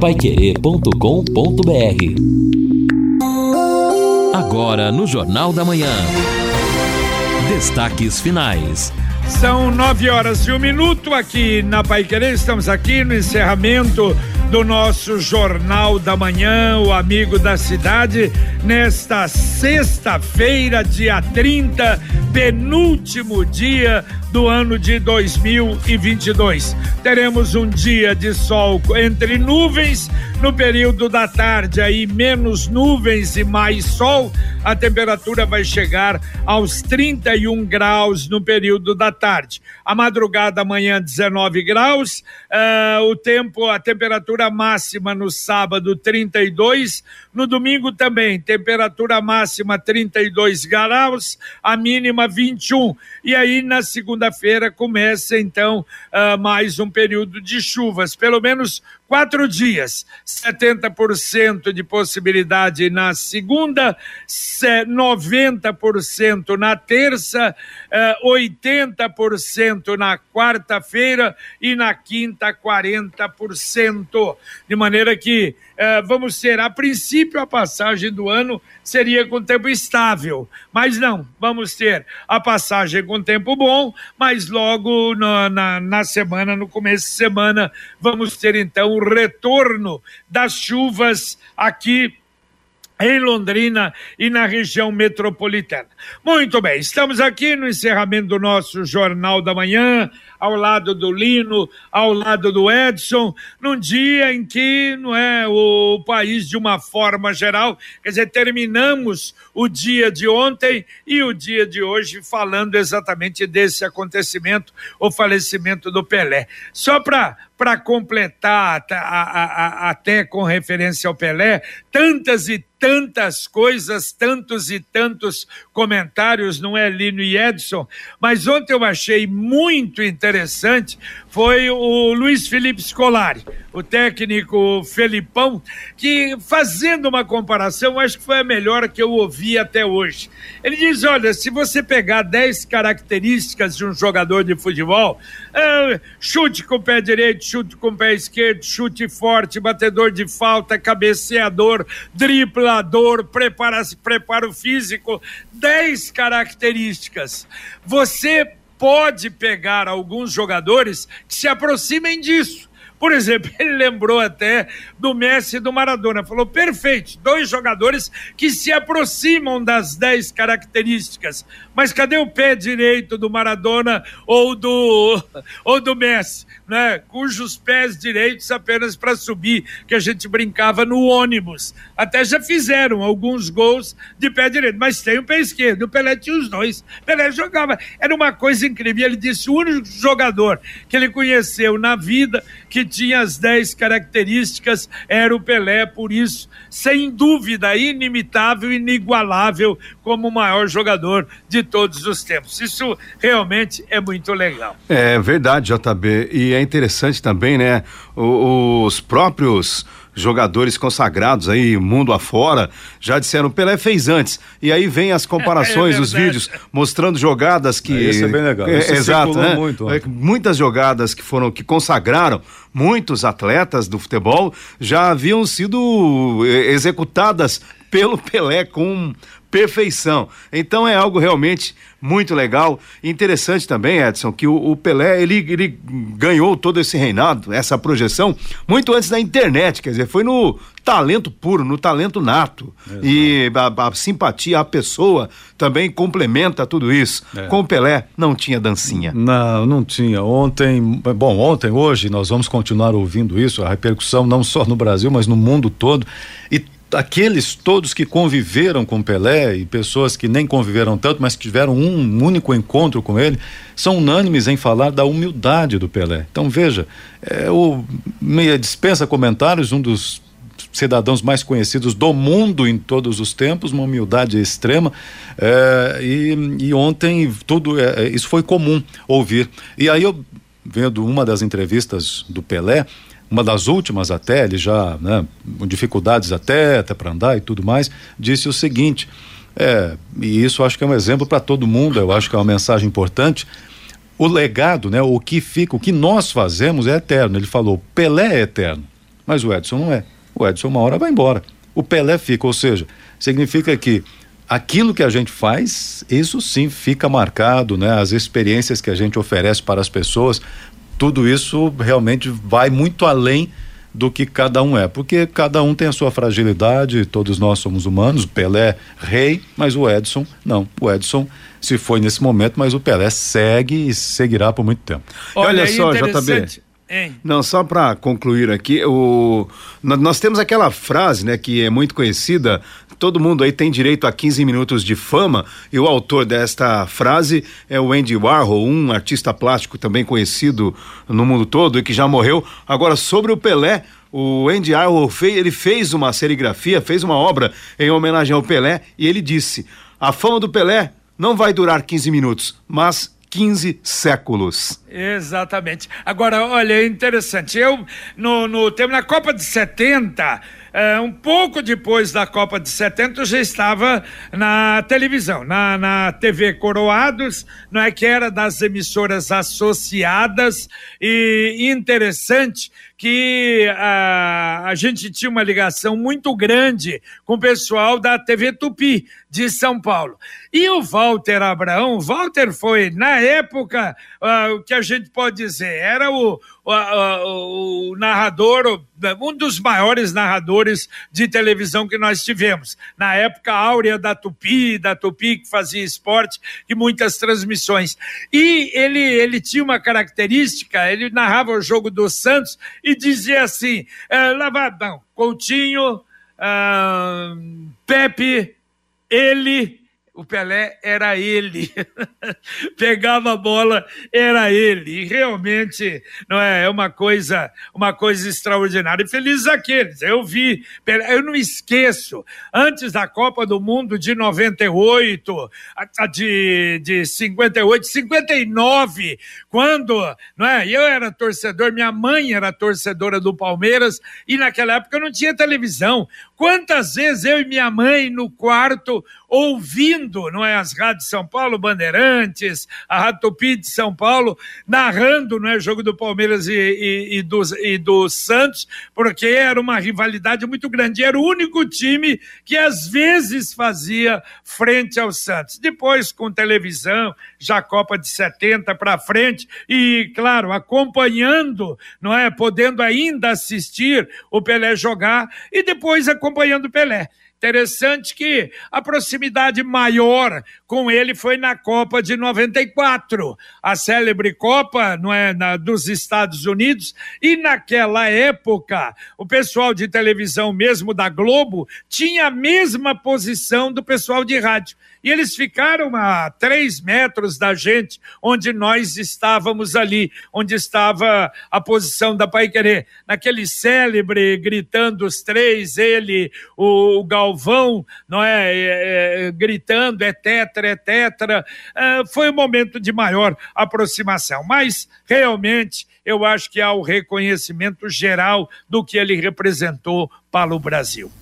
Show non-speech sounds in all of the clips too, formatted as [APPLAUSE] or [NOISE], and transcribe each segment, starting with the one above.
paiquerê.com.br Agora no Jornal da Manhã. Destaques finais. São nove horas e um minuto aqui na Pai Querer. Estamos aqui no encerramento do nosso Jornal da Manhã, o Amigo da Cidade, nesta sexta-feira, dia 30, penúltimo dia do ano de 2022. Teremos um dia de sol entre nuvens no período da tarde, aí menos nuvens e mais sol. A temperatura vai chegar aos 31 graus no período da tarde. A madrugada amanhã 19 graus, uh, o tempo, a temperatura máxima no sábado 32, no domingo também temperatura máxima 32 graus, a mínima 21. E aí na segunda-feira começa então uh, mais um período de chuvas, pelo menos quatro dias, 70% de possibilidade na segunda, 90% na terça, 80% eh, na quarta-feira e na quinta, 40%. De maneira que eh, vamos ter, a princípio, a passagem do ano seria com tempo estável, mas não, vamos ter a passagem com tempo bom, mas logo na, na, na semana, no começo de semana, vamos ter então retorno das chuvas aqui em Londrina e na região metropolitana. Muito bem, estamos aqui no encerramento do nosso Jornal da Manhã, ao lado do Lino, ao lado do Edson, num dia em que não é o país de uma forma geral, quer dizer, terminamos o dia de ontem e o dia de hoje falando exatamente desse acontecimento, o falecimento do Pelé. Só para para completar a, a, a, até com referência ao Pelé, tantas e tantas coisas, tantos e tantos comentários, não é, Lino e Edson? Mas ontem eu achei muito interessante foi o Luiz Felipe Scolari, o técnico Felipão, que fazendo uma comparação, acho que foi a melhor que eu ouvi até hoje. Ele diz: olha, se você pegar 10 características de um jogador de futebol, é, chute com o pé direito, chute com o pé esquerdo, chute forte, batedor de falta, cabeceador, driblador, prepara, preparo físico, 10 características. Você pode pegar alguns jogadores que se aproximem disso. Por exemplo, [LAUGHS] ele lembrou até do Messi e do Maradona. Falou: perfeito, dois jogadores que se aproximam das dez características. Mas cadê o pé direito do Maradona ou do, [LAUGHS] ou do Messi? Né? Cujos pés direitos apenas para subir, que a gente brincava no ônibus. Até já fizeram alguns gols de pé direito, mas tem o pé esquerdo. O Pelé tinha os dois. Pelé jogava. Era uma coisa incrível. Ele disse: o único jogador que ele conheceu na vida que tinha as dez características era o Pelé, por isso, sem dúvida, inimitável, inigualável como o maior jogador de todos os tempos. Isso realmente é muito legal. É verdade, JB. E é interessante também, né? os próprios jogadores consagrados aí, mundo afora, já disseram, Pelé fez antes. E aí vem as [LAUGHS] comparações, é os vídeos mostrando jogadas que. Isso é bem legal. É, exato, né? Muito, é, muitas jogadas que foram, que consagraram muitos atletas do futebol já haviam sido eh, executadas pelo Pelé com perfeição. Então é algo realmente muito legal. Interessante também, Edson, que o, o, Pelé ele, ele ganhou todo esse reinado, essa projeção, muito antes da internet, quer dizer, foi no talento puro, no talento nato. Exato. E a, a, simpatia, a pessoa também complementa tudo isso. É. Com o Pelé não tinha dancinha. Não, não tinha. Ontem, bom, ontem, hoje, nós vamos continuar ouvindo isso, a repercussão não só no Brasil, mas no mundo todo. E aqueles todos que conviveram com Pelé e pessoas que nem conviveram tanto, mas que tiveram um único encontro com ele, são unânimes em falar da humildade do Pelé. Então veja, é, o meia dispensa comentários, um dos cidadãos mais conhecidos do mundo em todos os tempos, uma humildade extrema. É, e, e, ontem tudo é, é isso foi comum ouvir. E aí eu vendo uma das entrevistas do Pelé, uma das últimas até, ele já, né, com dificuldades até, até para andar e tudo mais, disse o seguinte, é, e isso acho que é um exemplo para todo mundo, eu acho que é uma mensagem importante, o legado, né, o que fica, o que nós fazemos é eterno. Ele falou, Pelé é eterno. mas o Edson não é. O Edson uma hora vai embora. O Pelé fica, ou seja, significa que aquilo que a gente faz, isso sim fica marcado, né? As experiências que a gente oferece para as pessoas, tudo isso realmente vai muito além do que cada um é, porque cada um tem a sua fragilidade, todos nós somos humanos, o Pelé rei, mas o Edson não. O Edson se foi nesse momento, mas o Pelé segue e seguirá por muito tempo. Olha, Olha só, JB. Não, só para concluir aqui, o, nós temos aquela frase, né, que é muito conhecida, todo mundo aí tem direito a 15 minutos de fama, e o autor desta frase é o Andy Warhol, um artista plástico também conhecido no mundo todo e que já morreu. Agora, sobre o Pelé, o Andy Warhol fez, ele fez uma serigrafia, fez uma obra em homenagem ao Pelé, e ele disse: a fama do Pelé não vai durar 15 minutos, mas 15 séculos. Exatamente. Agora, olha, é interessante. Eu, no, no tempo, na Copa de 70, é, um pouco depois da Copa de 70, eu já estava na televisão, na, na TV Coroados, não é que era das emissoras associadas, e interessante que a, a gente tinha uma ligação muito grande com o pessoal da TV Tupi de São Paulo. E o Walter Abraão, Walter foi, na época, uh, o que a gente pode dizer, era o, o, o, narrador, um dos maiores narradores de televisão que nós tivemos. Na época áurea da Tupi, da Tupi que fazia esporte e muitas transmissões. E ele, ele tinha uma característica, ele narrava o jogo do Santos e dizia assim: é, Lavadão, Coutinho, ah, Pepe, ele o Pelé era ele. [LAUGHS] Pegava a bola, era ele. E realmente não é, é uma coisa, uma coisa extraordinária. E felizes aqueles. Eu vi, eu não esqueço, antes da Copa do Mundo de 98, de, de 58, 59, quando, não é? Eu era torcedor, minha mãe era torcedora do Palmeiras e naquela época não tinha televisão. Quantas vezes eu e minha mãe no quarto ouvindo, não é, as rádios São Paulo, Bandeirantes, a Rádio Tupi de São Paulo, narrando, não é, jogo do Palmeiras e, e, e, do, e do Santos, porque era uma rivalidade muito grande. Era o único time que às vezes fazia frente ao Santos. Depois, com televisão, já Copa de 70 para frente, e, claro, acompanhando, não é, podendo ainda assistir o Pelé jogar, e depois acompanhando o Pelé. Interessante que a proximidade maior com ele foi na Copa de 94, a célebre Copa não é, na, dos Estados Unidos, e naquela época o pessoal de televisão, mesmo da Globo, tinha a mesma posição do pessoal de rádio. E eles ficaram a três metros da gente, onde nós estávamos ali, onde estava a posição da Pai Querer. Naquele célebre, gritando os três, ele, o, o Galvão, não é, é, é, gritando, é tetra, é tetra. É, foi um momento de maior aproximação. Mas, realmente, eu acho que há o reconhecimento geral do que ele representou para o Brasil.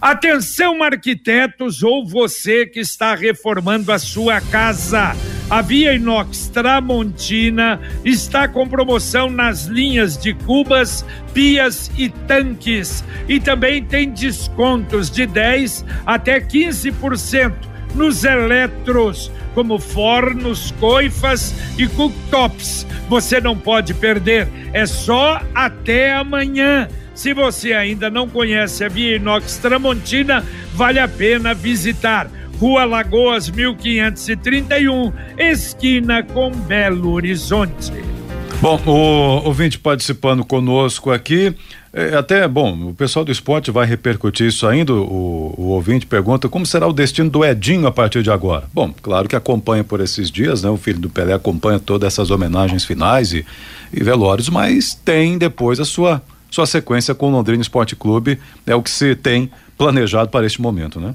Atenção, arquitetos, ou você que está reformando a sua casa. A Via Inox Tramontina está com promoção nas linhas de cubas, pias e tanques. E também tem descontos de 10 até 15% nos eletros como fornos, coifas e cooktops. Você não pode perder, é só até amanhã. Se você ainda não conhece a Via Inox Tramontina, vale a pena visitar. Rua Lagoas 1531, esquina com Belo Horizonte. Bom, o ouvinte participando conosco aqui, é, até, bom, o pessoal do esporte vai repercutir isso ainda. O, o, ouvinte pergunta como será o destino do Edinho a partir de agora. Bom, claro que acompanha por esses dias, né? O filho do Pelé acompanha todas essas homenagens finais e, e velórios, mas tem depois a sua, sua sequência com o Londrina Esporte Clube, é o que se tem planejado para este momento, né?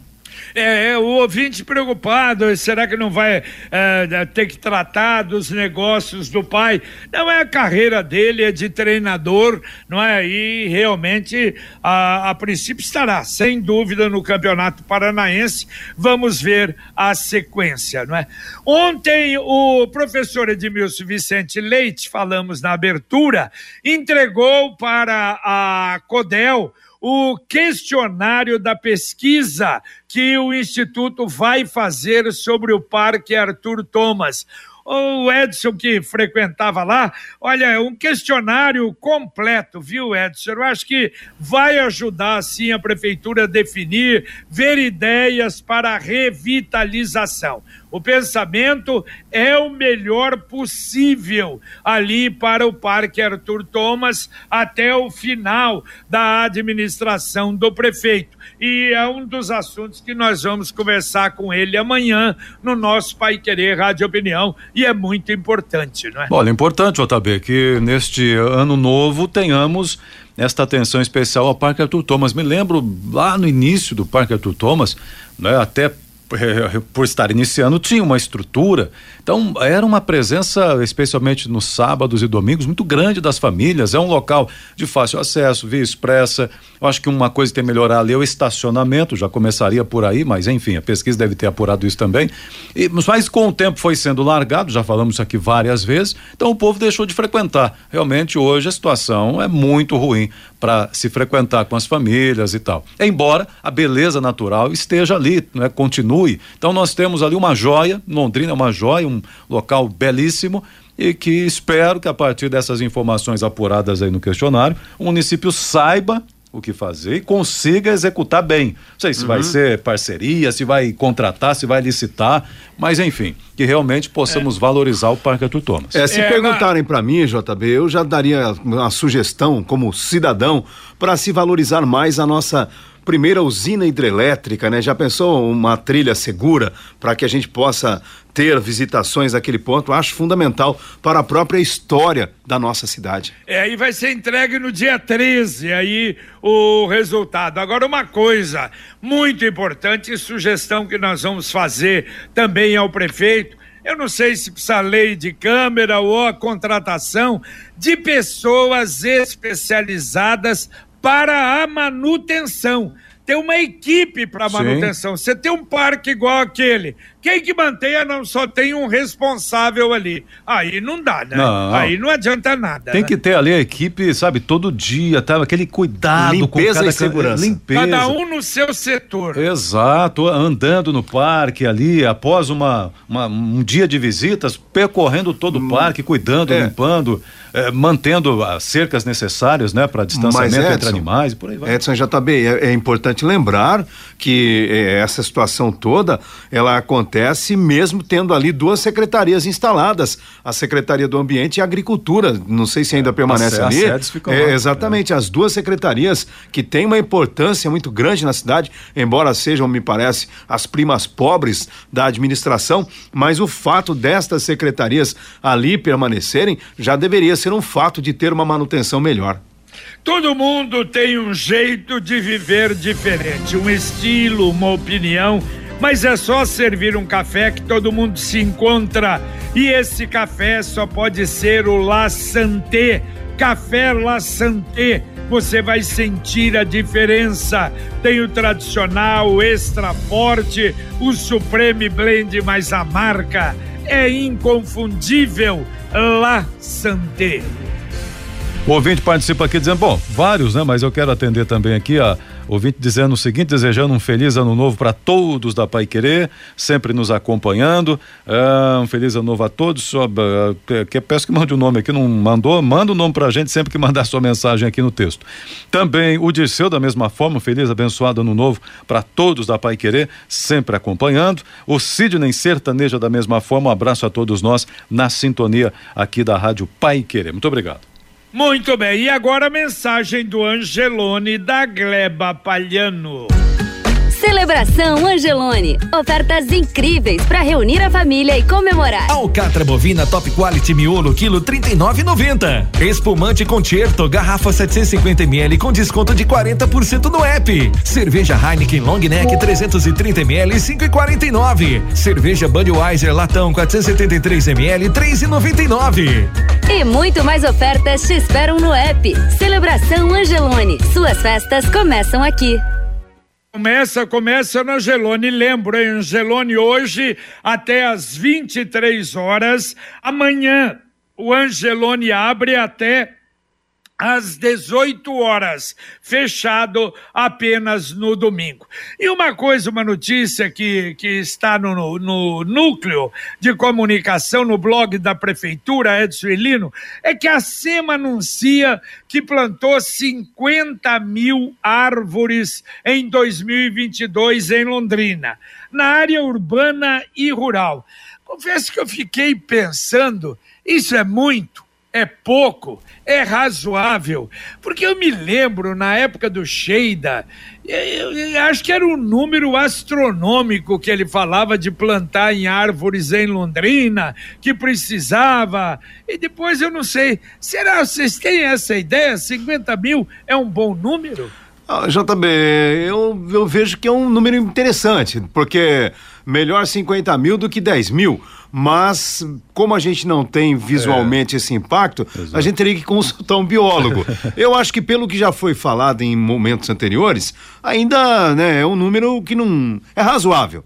É, é, o ouvinte preocupado, será que não vai é, ter que tratar dos negócios do pai? Não é a carreira dele, é de treinador, não é? E realmente, a, a princípio estará, sem dúvida, no Campeonato Paranaense. Vamos ver a sequência, não é? Ontem, o professor Edmilson Vicente Leite, falamos na abertura, entregou para a CODEL o questionário da pesquisa que o Instituto vai fazer sobre o Parque Arthur Thomas o Edson que frequentava lá, olha, é um questionário completo, viu, Edson? Eu acho que vai ajudar, sim, a prefeitura a definir, ver ideias para revitalização. O pensamento é o melhor possível ali para o Parque Arthur Thomas até o final da administração do prefeito. E é um dos assuntos que nós vamos conversar com ele amanhã no nosso Pai Querer Rádio Opinião e é muito importante, não é? Olha, importante, JB, que neste ano novo tenhamos esta atenção especial ao Parque Arthur Thomas. Me lembro lá no início do Parque Arthur Thomas, né, até [LAUGHS] por estar iniciando, tinha uma estrutura. Então, era uma presença, especialmente nos sábados e domingos, muito grande das famílias. É um local de fácil acesso, via expressa. Eu acho que uma coisa que tem que melhorar ali é o estacionamento, já começaria por aí, mas enfim, a pesquisa deve ter apurado isso também. E, mas com o tempo foi sendo largado, já falamos isso aqui várias vezes, então o povo deixou de frequentar. Realmente, hoje a situação é muito ruim para se frequentar com as famílias e tal. Embora a beleza natural esteja ali, né? continue. Então nós temos ali uma joia, Londrina é uma joia, um local belíssimo e que espero que a partir dessas informações apuradas aí no questionário, o município saiba o que fazer e consiga executar bem. Não sei se uhum. vai ser parceria, se vai contratar, se vai licitar, mas enfim, que realmente possamos é. valorizar o Parque Arthur Thomas. É, se é, perguntarem para mim, JB, eu já daria uma sugestão como cidadão para se valorizar mais a nossa primeira usina hidrelétrica, né? Já pensou uma trilha segura para que a gente possa ter visitações daquele ponto? Acho fundamental para a própria história da nossa cidade. É, e vai ser entregue no dia 13, aí o resultado. Agora, uma coisa muito importante, sugestão que nós vamos fazer também ao prefeito, eu não sei se precisa lei de câmera ou a contratação de pessoas especializadas para a manutenção. Tem uma equipe para manutenção. Você tem um parque igual aquele. Quem que mantenha não só tem um responsável ali. Aí não dá, né? Não. Aí não adianta nada. Tem né? que ter ali a equipe, sabe, todo dia, tá? Aquele cuidado limpeza com cada e segurança. Limpeza. Cada um no seu setor. Exato, andando no parque ali, após uma, uma um dia de visitas, percorrendo todo hum. o parque, cuidando, é. limpando eh, mantendo as cercas necessárias, né, para distanciamento Edson, entre animais e por aí vai. Edson JB, é, é importante lembrar que eh, essa situação toda, ela acontece mesmo tendo ali duas secretarias instaladas, a Secretaria do Ambiente e Agricultura, não sei se ainda é, permanece ali. É, exatamente, as duas secretarias que têm uma importância muito grande na cidade, embora sejam, me parece, as primas pobres da administração, mas o fato destas secretarias ali permanecerem já deveria ser um fato de ter uma manutenção melhor. Todo mundo tem um jeito de viver diferente, um estilo, uma opinião, mas é só servir um café que todo mundo se encontra. E esse café só pode ser o La Santé. Café La Santé. Você vai sentir a diferença. Tem o tradicional, o extra forte, o Supreme Blend mais a marca. É inconfundível La Santé. O ouvinte participa aqui dizendo, bom, vários, né? Mas eu quero atender também aqui a ouvinte dizendo o seguinte, desejando um feliz ano novo para todos da Pai Querer, sempre nos acompanhando. Ah, um feliz ano novo a todos. Só, uh, que, peço que mande o um nome aqui, não mandou? Manda o um nome pra gente sempre que mandar sua mensagem aqui no texto. Também o Dirceu, da mesma forma, feliz, abençoado ano novo para todos da Pai Querer, sempre acompanhando. O Sidney Sertaneja, da mesma forma, um abraço a todos nós na sintonia aqui da Rádio Pai Querer. Muito obrigado. Muito bem, e agora a mensagem do Angelone da Gleba Palhano. Celebração Angelone. Ofertas incríveis para reunir a família e comemorar. Alcatra bovina top quality miolo quilo 39,90. Espumante Concerto garrafa 750 ml com desconto de 40% no app. Cerveja Heineken Long Neck 330 ml 5,49. Cerveja Budweiser latão 473 ml 3,99. E muito mais ofertas te esperam no app. Celebração Angelone. Suas festas começam aqui. Começa, começa no Angelone. Lembro, hein? Angelone hoje até às 23 horas. Amanhã o Angelone abre até às 18 horas, fechado apenas no domingo. E uma coisa, uma notícia que, que está no, no núcleo de comunicação no blog da Prefeitura, Edson Elino, é que a SEMA anuncia que plantou 50 mil árvores em 2022 em Londrina, na área urbana e rural. Confesso que eu fiquei pensando, isso é muito? É pouco, é razoável, porque eu me lembro na época do Sheida, eu, eu, acho que era um número astronômico que ele falava de plantar em árvores em Londrina, que precisava, e depois eu não sei, será vocês têm essa ideia? 50 mil é um bom número? Ah, JB, eu, eu vejo que é um número interessante, porque melhor 50 mil do que 10 mil mas como a gente não tem visualmente é. esse impacto, Exato. a gente teria que consultar um biólogo. [LAUGHS] Eu acho que pelo que já foi falado em momentos anteriores, ainda né, é um número que não é razoável.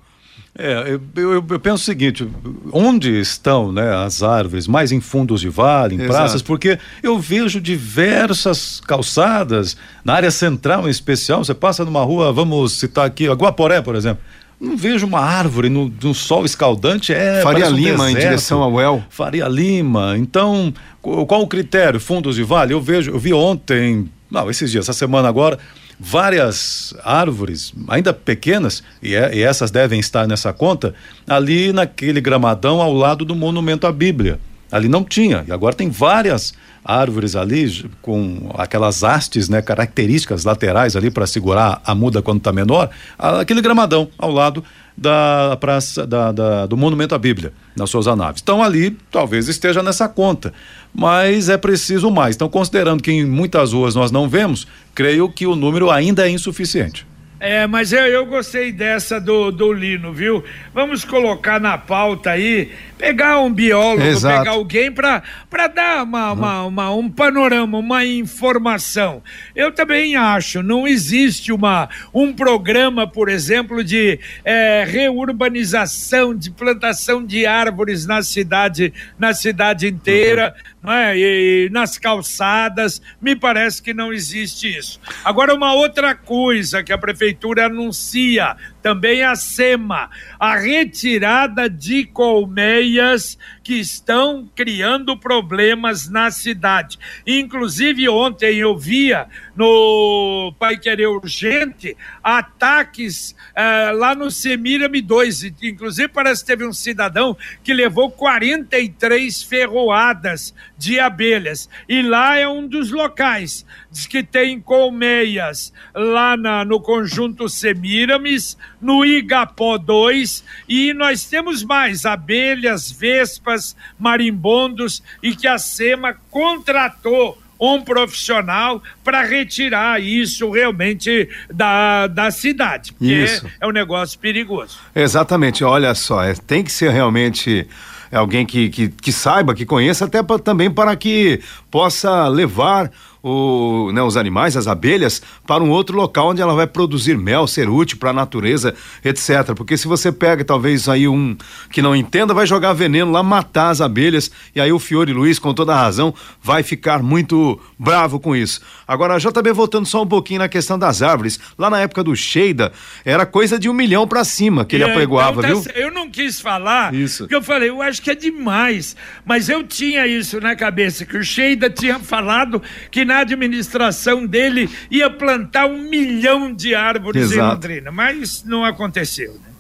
É, eu, eu, eu, penso o seguinte: onde estão né, as árvores? Mais em fundos de vale, em Exato. praças, porque eu vejo diversas calçadas, na área central em especial. Você passa numa rua, vamos citar aqui, a Guaporé, por exemplo. Não vejo uma árvore no, no sol escaldante. É, Faria um Lima deserto. em direção ao El. Faria Lima. Então, qual o critério? Fundos de vale? Eu vejo, eu vi ontem, não, esses dias, essa semana agora, várias árvores, ainda pequenas, e, é, e, essas devem estar nessa conta, ali naquele gramadão ao lado do monumento à Bíblia. Ali não tinha, e agora tem várias árvores ali com aquelas hastes, né, características laterais ali para segurar a muda quando está menor, aquele gramadão ao lado da praça da, da, do monumento à Bíblia nas suas naves. Então ali talvez esteja nessa conta, mas é preciso mais. Então considerando que em muitas ruas nós não vemos, creio que o número ainda é insuficiente. É, mas eu, eu gostei dessa do, do Lino, viu? Vamos colocar na pauta aí, pegar um biólogo, Exato. pegar alguém para dar uma, uhum. uma, uma, um panorama, uma informação. Eu também acho, não existe uma, um programa, por exemplo, de é, reurbanização, de plantação de árvores na cidade, na cidade inteira. Uhum é? e, nas calçadas, me parece que não existe isso. Agora, uma outra coisa que a prefeitura anuncia, também a SEMA, a retirada de colmeias que estão criando problemas na cidade. Inclusive, ontem eu via no Pai Querer Urgente ataques eh, lá no Semírame 2. Inclusive, parece que teve um cidadão que levou 43 ferroadas de abelhas. E lá é um dos locais. Diz que tem colmeias lá na, no conjunto Semiramis, no Igapó 2, e nós temos mais abelhas, vespas, marimbondos, e que a SEMA contratou um profissional para retirar isso realmente da, da cidade, porque isso. É, um negócio perigoso. Exatamente, olha só, é, tem que ser realmente alguém que, que, que saiba, que conheça, até pra, também para que possa levar o, né, os animais, as abelhas, para um outro local onde ela vai produzir mel, ser útil para a natureza, etc. Porque se você pega talvez aí um que não entenda, vai jogar veneno lá, matar as abelhas, e aí o Fiore Luiz, com toda a razão, vai ficar muito bravo com isso. Agora, já também voltando só um pouquinho na questão das árvores, lá na época do Sheida, era coisa de um milhão para cima que ele é, apregoava, então, tá, viu? Eu não quis falar, isso. porque eu falei, eu acho que é demais, mas eu tinha isso na cabeça, que o Sheida tinha falado que na na administração dele ia plantar um milhão de árvores Exato. em Londrina, mas não aconteceu. Né?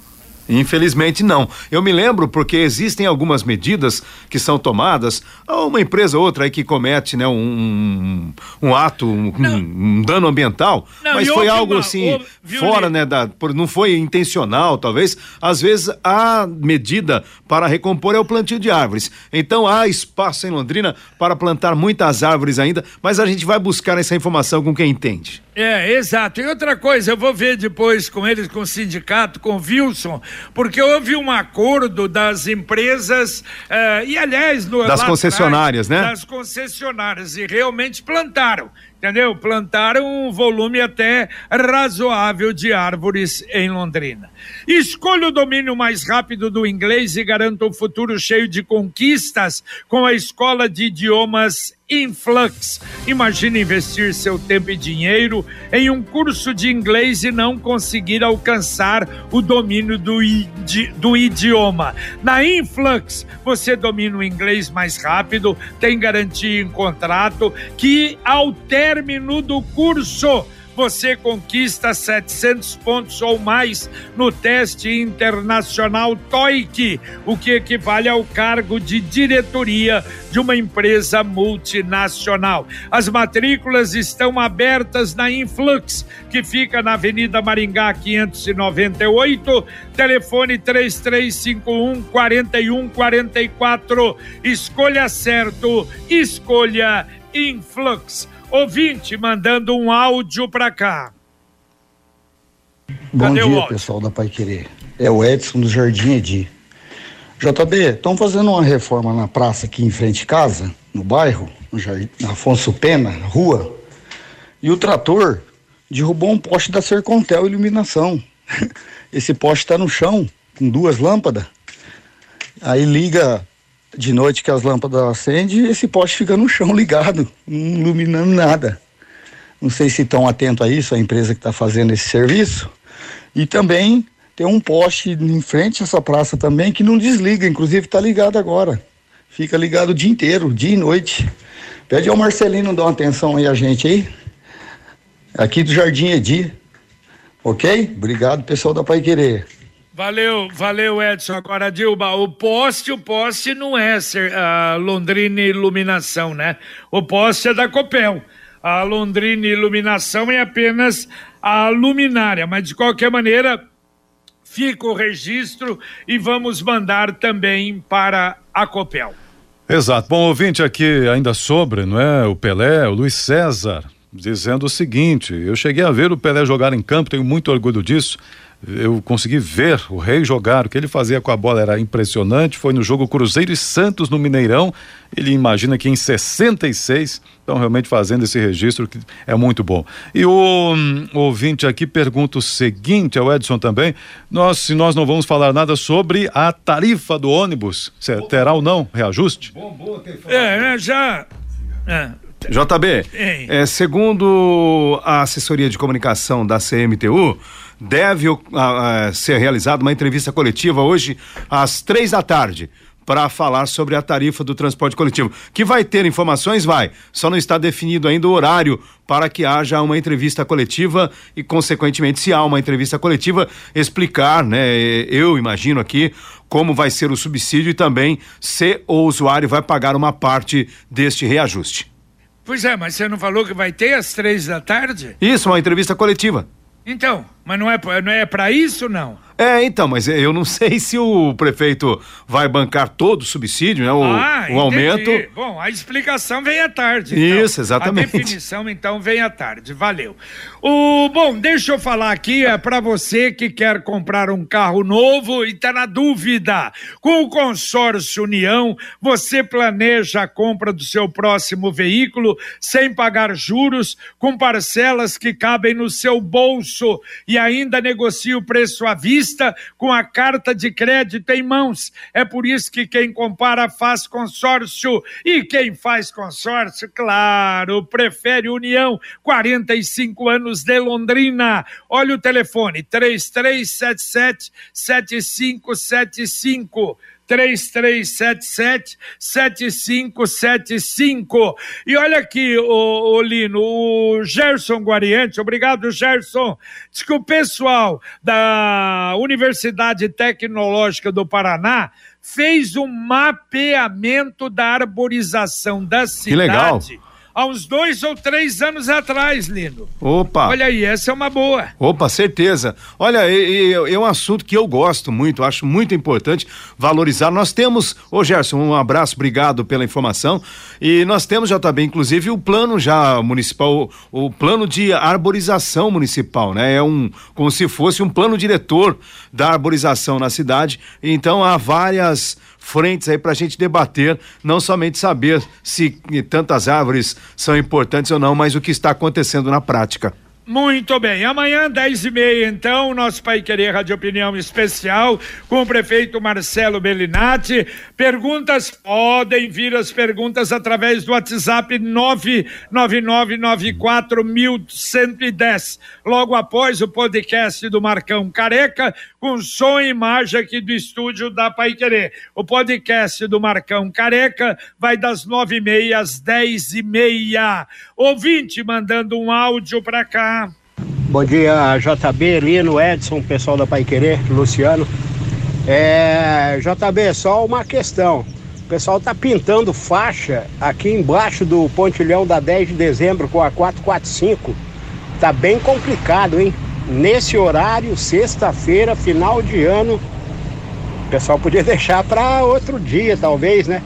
Infelizmente não. Eu me lembro porque existem algumas medidas que são tomadas, uma empresa ou outra aí que comete né, um, um ato, um, um, dano ambiental, não, mas foi algo uma, assim houve, fora, né, da, não foi intencional, talvez. Às vezes a medida para recompor é o plantio de árvores. Então há espaço em Londrina para plantar muitas árvores ainda, mas a gente vai buscar essa informação com quem entende. É, exato. E outra coisa, eu vou ver depois com eles, com o sindicato, com o Wilson, porque houve um acordo das empresas, uh, e aliás, no, das concessionárias, atrás, né? Das concessionárias, e realmente plantaram entendeu? Plantaram um volume até razoável de árvores em Londrina. Escolha o domínio mais rápido do inglês e garanta um futuro cheio de conquistas com a Escola de Idiomas Influx. Imagine investir seu tempo e dinheiro em um curso de inglês e não conseguir alcançar o domínio do, idi do idioma. Na Influx, você domina o inglês mais rápido, tem garantia em contrato que, ao término do curso, você conquista 700 pontos ou mais no teste internacional TOEIC, o que equivale ao cargo de diretoria de uma empresa multinacional. As matrículas estão abertas na Influx, que fica na Avenida Maringá 598, telefone 3351 4144. Escolha certo, escolha Influx. Ouvinte mandando um áudio para cá. Bom Cadê dia, pessoal da Pai Querer. É o Edson do Jardim Edi. JB, estão fazendo uma reforma na praça aqui em frente de casa, no bairro, no Jardim Afonso Pena, rua, e o trator derrubou um poste da Sercontel Iluminação. [LAUGHS] Esse poste está no chão, com duas lâmpadas. Aí liga de noite que as lâmpadas acendem, esse poste fica no chão [LAUGHS] ligado, não iluminando nada. Não sei se estão atentos a isso, a empresa que está fazendo esse serviço. E também tem um poste em frente a essa praça também que não desliga, inclusive está ligado agora. Fica ligado o dia inteiro, dia e noite. Pede ao Marcelino dar uma atenção aí a gente aí. Aqui do Jardim Edi. Ok? Obrigado, pessoal da Pai Querer. Valeu, valeu, Edson. Agora, Dilba, o poste, o poste não é a Londrina Iluminação, né? O poste é da Copel. A Londrina Iluminação é apenas a luminária, mas de qualquer maneira, fica o registro e vamos mandar também para a Copel. Exato. Bom, ouvinte aqui ainda sobre, não é? O Pelé, o Luiz César, dizendo o seguinte: eu cheguei a ver o Pelé jogar em campo, tenho muito orgulho disso eu consegui ver o Rei jogar, o que ele fazia com a bola era impressionante. Foi no jogo Cruzeiro e Santos no Mineirão. Ele imagina que em 66 estão realmente fazendo esse registro que é muito bom. E o, um, ouvinte aqui pergunta o seguinte, ao Edson também: nós, se nós não vamos falar nada sobre a tarifa do ônibus, se terá ou não reajuste? Bom, é, é, já. É. JB, é, segundo a assessoria de comunicação da CMTU, deve uh, ser realizada uma entrevista coletiva hoje às três da tarde para falar sobre a tarifa do transporte coletivo. Que vai ter informações? Vai. Só não está definido ainda o horário para que haja uma entrevista coletiva e, consequentemente, se há uma entrevista coletiva, explicar, né? Eu imagino aqui como vai ser o subsídio e também se o usuário vai pagar uma parte deste reajuste. Pois é, mas você não falou que vai ter às três da tarde? Isso, uma entrevista coletiva. Então, mas não é, não é para isso, não? É, então, mas eu não [LAUGHS] sei se o prefeito vai bancar todo o subsídio, né? O, ah, o aumento. Bom, a explicação vem à tarde. Então. Isso, exatamente. A definição, então, vem à tarde. Valeu. O, bom, deixa eu falar aqui é para você que quer comprar um carro novo e está na dúvida. Com o consórcio União, você planeja a compra do seu próximo veículo sem pagar juros, com parcelas que cabem no seu bolso e ainda negocia o preço à vista vista com a carta de crédito em mãos. É por isso que quem compara faz consórcio. E quem faz consórcio, claro, prefere União. 45 anos de Londrina. Olha o telefone: 3377 7575. 3377 7575. E olha aqui, o, o Lino, o Gerson Guariante, obrigado, Gerson. Diz que o pessoal da Universidade Tecnológica do Paraná fez um mapeamento da arborização da cidade. Que legal há uns dois ou três anos atrás, Lino. Opa! Olha aí, essa é uma boa. Opa, certeza. Olha, é um assunto que eu gosto muito, acho muito importante valorizar. Nós temos, ô Gerson, um abraço, obrigado pela informação. E nós temos já também, inclusive, o plano já municipal, o, o plano de arborização municipal, né? É um, como se fosse um plano diretor da arborização na cidade. Então há várias frentes aí para a gente debater, não somente saber se tantas árvores são importantes ou não, mas o que está acontecendo na prática. Muito bem, amanhã, 10 e meia, então, nosso Pai Querer Rádio Opinião Especial com o prefeito Marcelo Bellinati. Perguntas podem vir as perguntas através do WhatsApp 999941110. Logo após o podcast do Marcão Careca, com som e imagem aqui do estúdio da Pai Querer. O podcast do Marcão Careca vai das nove e meia às dez e meia. Ouvinte mandando um áudio para cá. Bom dia, JB, Lino, Edson, pessoal da Pai Querer, Luciano. É, JB, só uma questão. O pessoal tá pintando faixa aqui embaixo do pontilhão da 10 de dezembro com a 445. Tá bem complicado, hein? Nesse horário, sexta-feira, final de ano. O pessoal podia [LAUGHS] deixar para outro dia, talvez, né?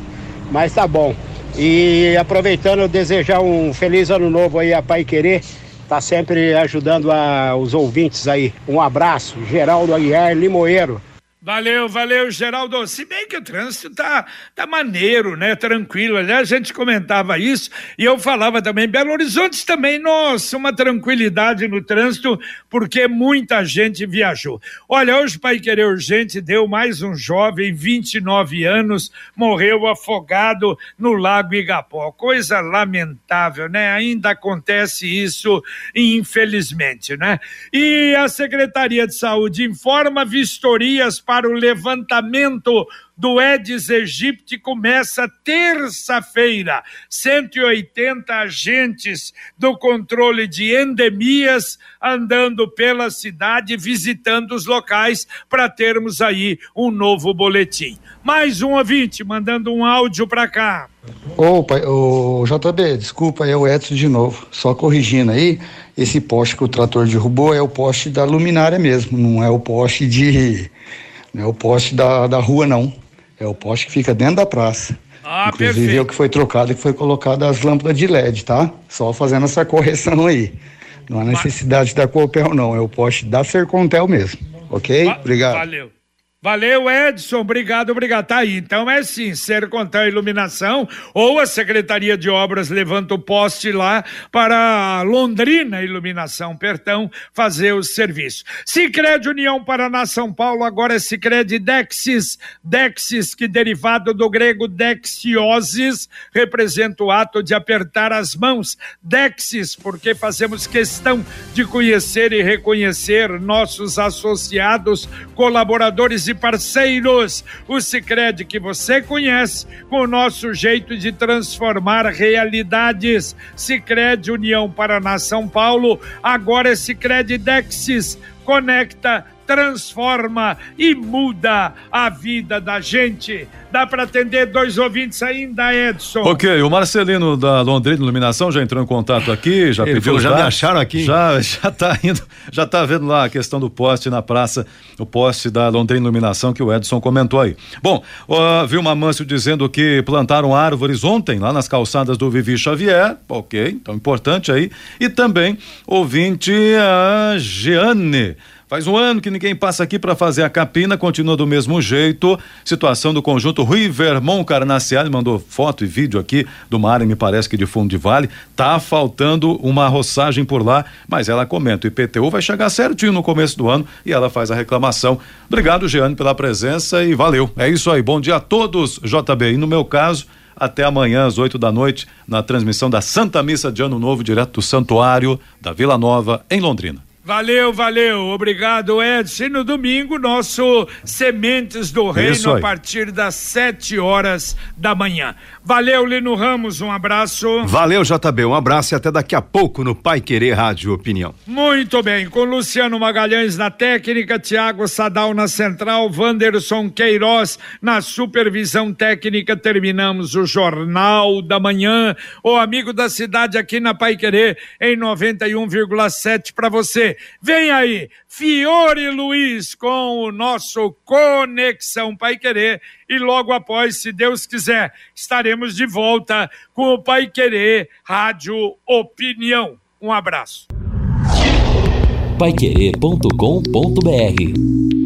Mas tá bom. E aproveitando, desejar um feliz ano novo aí a Pai Querer tá sempre ajudando a, os ouvintes aí. Um abraço, Geraldo Aguiar Limoeiro. Valeu, valeu, Geraldo. Se bem que o trânsito tá, tá maneiro, né? Tranquilo. Aliás, a gente comentava isso e eu falava também. Belo Horizonte também, nossa, uma tranquilidade no trânsito, porque muita gente viajou. Olha, hoje Pai Querer Urgente deu mais um jovem, 29 anos, morreu afogado no Lago Igapó. Coisa lamentável, né? Ainda acontece isso, infelizmente, né? E a Secretaria de Saúde informa vistorias para o levantamento do Edis Egipte começa terça-feira. 180 agentes do controle de endemias andando pela cidade, visitando os locais para termos aí um novo boletim. Mais um ouvinte mandando um áudio para cá. Opa, o JB, desculpa, é o Edson de novo. Só corrigindo aí, esse poste que o trator derrubou é o poste da luminária mesmo, não é o poste de não é o poste da, da rua, não. É o poste que fica dentro da praça. Ah, Inclusive perfeito. é o que foi trocado e que foi colocado as lâmpadas de LED, tá? Só fazendo essa correção aí. Não há necessidade da Copel, não. É o poste da Sercontel mesmo. Ok? Obrigado. Valeu. Valeu, Edson. Obrigado, obrigado. Tá aí. Então é assim: Sercontel Iluminação ou a Secretaria de Obras levanta o poste lá para Londrina Iluminação, Pertão, fazer o serviço. Sicredi União Paraná São Paulo, agora é Sicredi Dexis. Dexis, que derivado do grego dexiosis, representa o ato de apertar as mãos. Dexis, porque fazemos questão de conhecer e reconhecer nossos associados, colaboradores e parceiros. O Sicredi que você conhece, com o nosso jeito de transformar realidades. Sicredi União Paraná São Paulo, agora é Sicredi Dexis. Conecta transforma e muda a vida da gente. Dá para atender dois ouvintes ainda, Edson. Ok, o Marcelino da Londrina Iluminação já entrou em contato aqui, já Ele pediu. Já dados, me acharam aqui? Já, já tá indo, já tá vendo lá a questão do poste na praça, o poste da Londrina Iluminação que o Edson comentou aí. Bom, uh, viu uma Mâncio dizendo que plantaram árvores ontem lá nas calçadas do Vivi Xavier, ok, então importante aí. E também ouvinte a Jeane Faz um ano que ninguém passa aqui para fazer a capina, continua do mesmo jeito. Situação do conjunto Rivermont Carnacial, mandou foto e vídeo aqui do mar, me parece que de fundo de vale. Tá faltando uma roçagem por lá, mas ela comenta: o IPTU vai chegar certinho no começo do ano e ela faz a reclamação. Obrigado, Jeane, pela presença e valeu. É isso aí. Bom dia a todos, JB. E no meu caso, até amanhã às 8 da noite, na transmissão da Santa Missa de Ano Novo, direto do Santuário da Vila Nova, em Londrina. Valeu, valeu. Obrigado, Edson. E no domingo, nosso Sementes do Reino, a partir das 7 horas da manhã. Valeu, Lino Ramos, um abraço. Valeu, JB, um abraço e até daqui a pouco no Pai Querer Rádio Opinião. Muito bem, com Luciano Magalhães na técnica, Tiago Sadal na central, Wanderson Queiroz na supervisão técnica, terminamos o Jornal da Manhã, o amigo da cidade aqui na Pai Querer em 91,7 para você. Vem aí, Fiore Luiz com o nosso Conexão Pai Querer e logo após, se Deus quiser, estaremos de volta com o Pai Querer Rádio Opinião. Um abraço. Paiquerê.com.br